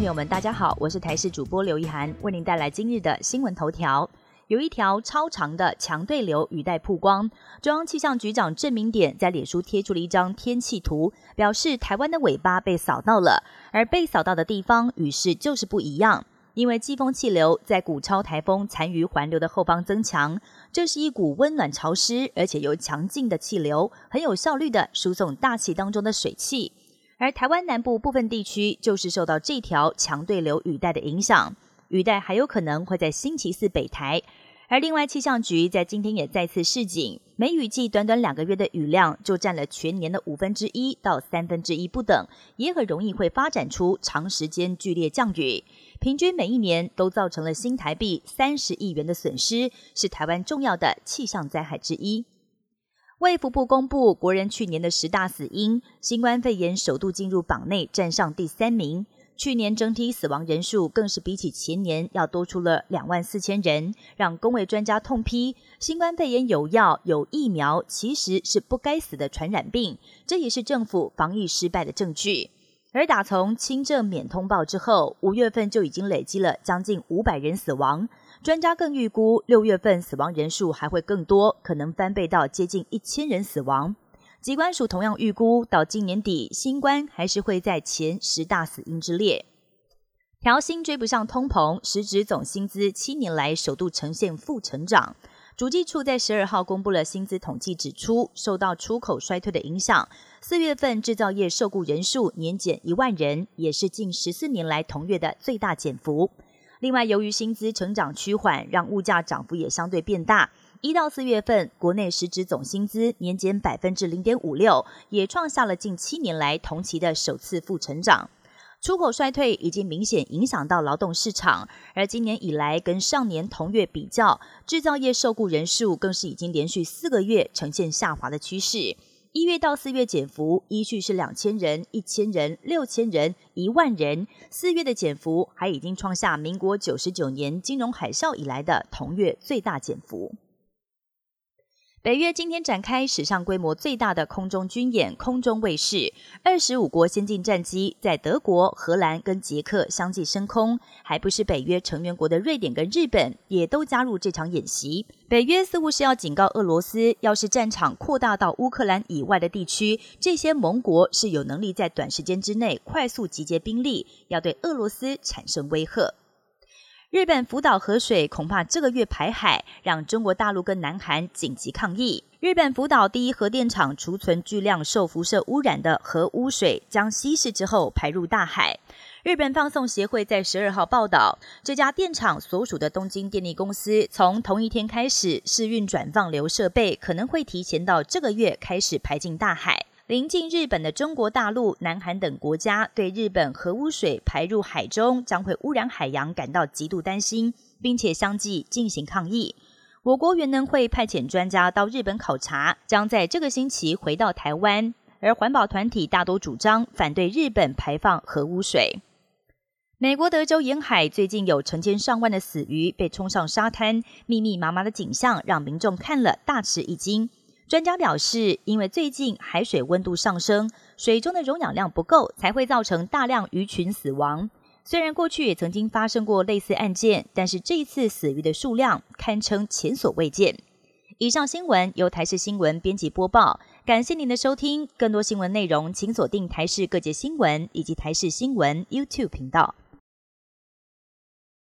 朋友们，大家好，我是台视主播刘一涵，为您带来今日的新闻头条。有一条超长的强对流雨带曝光，中央气象局长郑明典在脸书贴出了一张天气图，表示台湾的尾巴被扫到了，而被扫到的地方雨势就是不一样。因为季风气流在古超台风残余环流的后方增强，这是一股温暖潮湿而且又强劲的气流，很有效率的输送大气当中的水汽。而台湾南部部分地区就是受到这条强对流雨带的影响，雨带还有可能会在星期四北台。而另外，气象局在今天也再次示警，梅雨季短短两个月的雨量就占了全年的五分之一到三分之一不等，也很容易会发展出长时间剧烈降雨，平均每一年都造成了新台币三十亿元的损失，是台湾重要的气象灾害之一。卫福部公布国人去年的十大死因，新冠肺炎首度进入榜内，站上第三名。去年整体死亡人数更是比起前年要多出了两万四千人，让工位专家痛批：新冠肺炎有药有疫苗，其实是不该死的传染病，这也是政府防疫失败的证据。而打从轻症免通报之后，五月份就已经累积了将近五百人死亡，专家更预估六月份死亡人数还会更多，可能翻倍到接近一千人死亡。机关署同样预估，到今年底，新冠还是会在前十大死因之列。调薪追不上通膨，实质总薪资七年来首度呈现负成长。主计处在十二号公布了薪资统计，指出受到出口衰退的影响，四月份制造业受雇人数年减一万人，也是近十四年来同月的最大减幅。另外，由于薪资成长趋缓，让物价涨幅也相对变大。一到四月份，国内实质总薪资年减百分之零点五六，也创下了近七年来同期的首次负成长。出口衰退已经明显影响到劳动市场，而今年以来跟上年同月比较，制造业受雇人数更是已经连续四个月呈现下滑的趋势。一月到四月减幅依序是两千人、一千人、六千人、一万人，四月的减幅还已经创下民国九十九年金融海啸以来的同月最大减幅。北约今天展开史上规模最大的空中军演——空中卫士，二十五国先进战机在德国、荷兰跟捷克相继升空，还不是北约成员国的瑞典跟日本也都加入这场演习。北约似乎是要警告俄罗斯，要是战场扩大到乌克兰以外的地区，这些盟国是有能力在短时间之内快速集结兵力，要对俄罗斯产生威吓。日本福岛核水恐怕这个月排海，让中国大陆跟南韩紧急抗议。日本福岛第一核电厂储存巨量受辐射污染的核污水将稀释之后排入大海。日本放送协会在十二号报道，这家电厂所属的东京电力公司从同一天开始试运转放流设备，可能会提前到这个月开始排进大海。临近日本的中国大陆、南韩等国家对日本核污水排入海中将会污染海洋感到极度担心，并且相继进行抗议。我国原能会派遣专家到日本考察，将在这个星期回到台湾。而环保团体大多主张反对日本排放核污水。美国德州沿海最近有成千上万的死鱼被冲上沙滩，密密麻麻的景象让民众看了大吃一惊。专家表示，因为最近海水温度上升，水中的溶氧量不够，才会造成大量鱼群死亡。虽然过去也曾经发生过类似案件，但是这一次死鱼的数量堪称前所未见。以上新闻由台视新闻编辑播报，感谢您的收听。更多新闻内容，请锁定台视各界新闻以及台视新闻 YouTube 频道。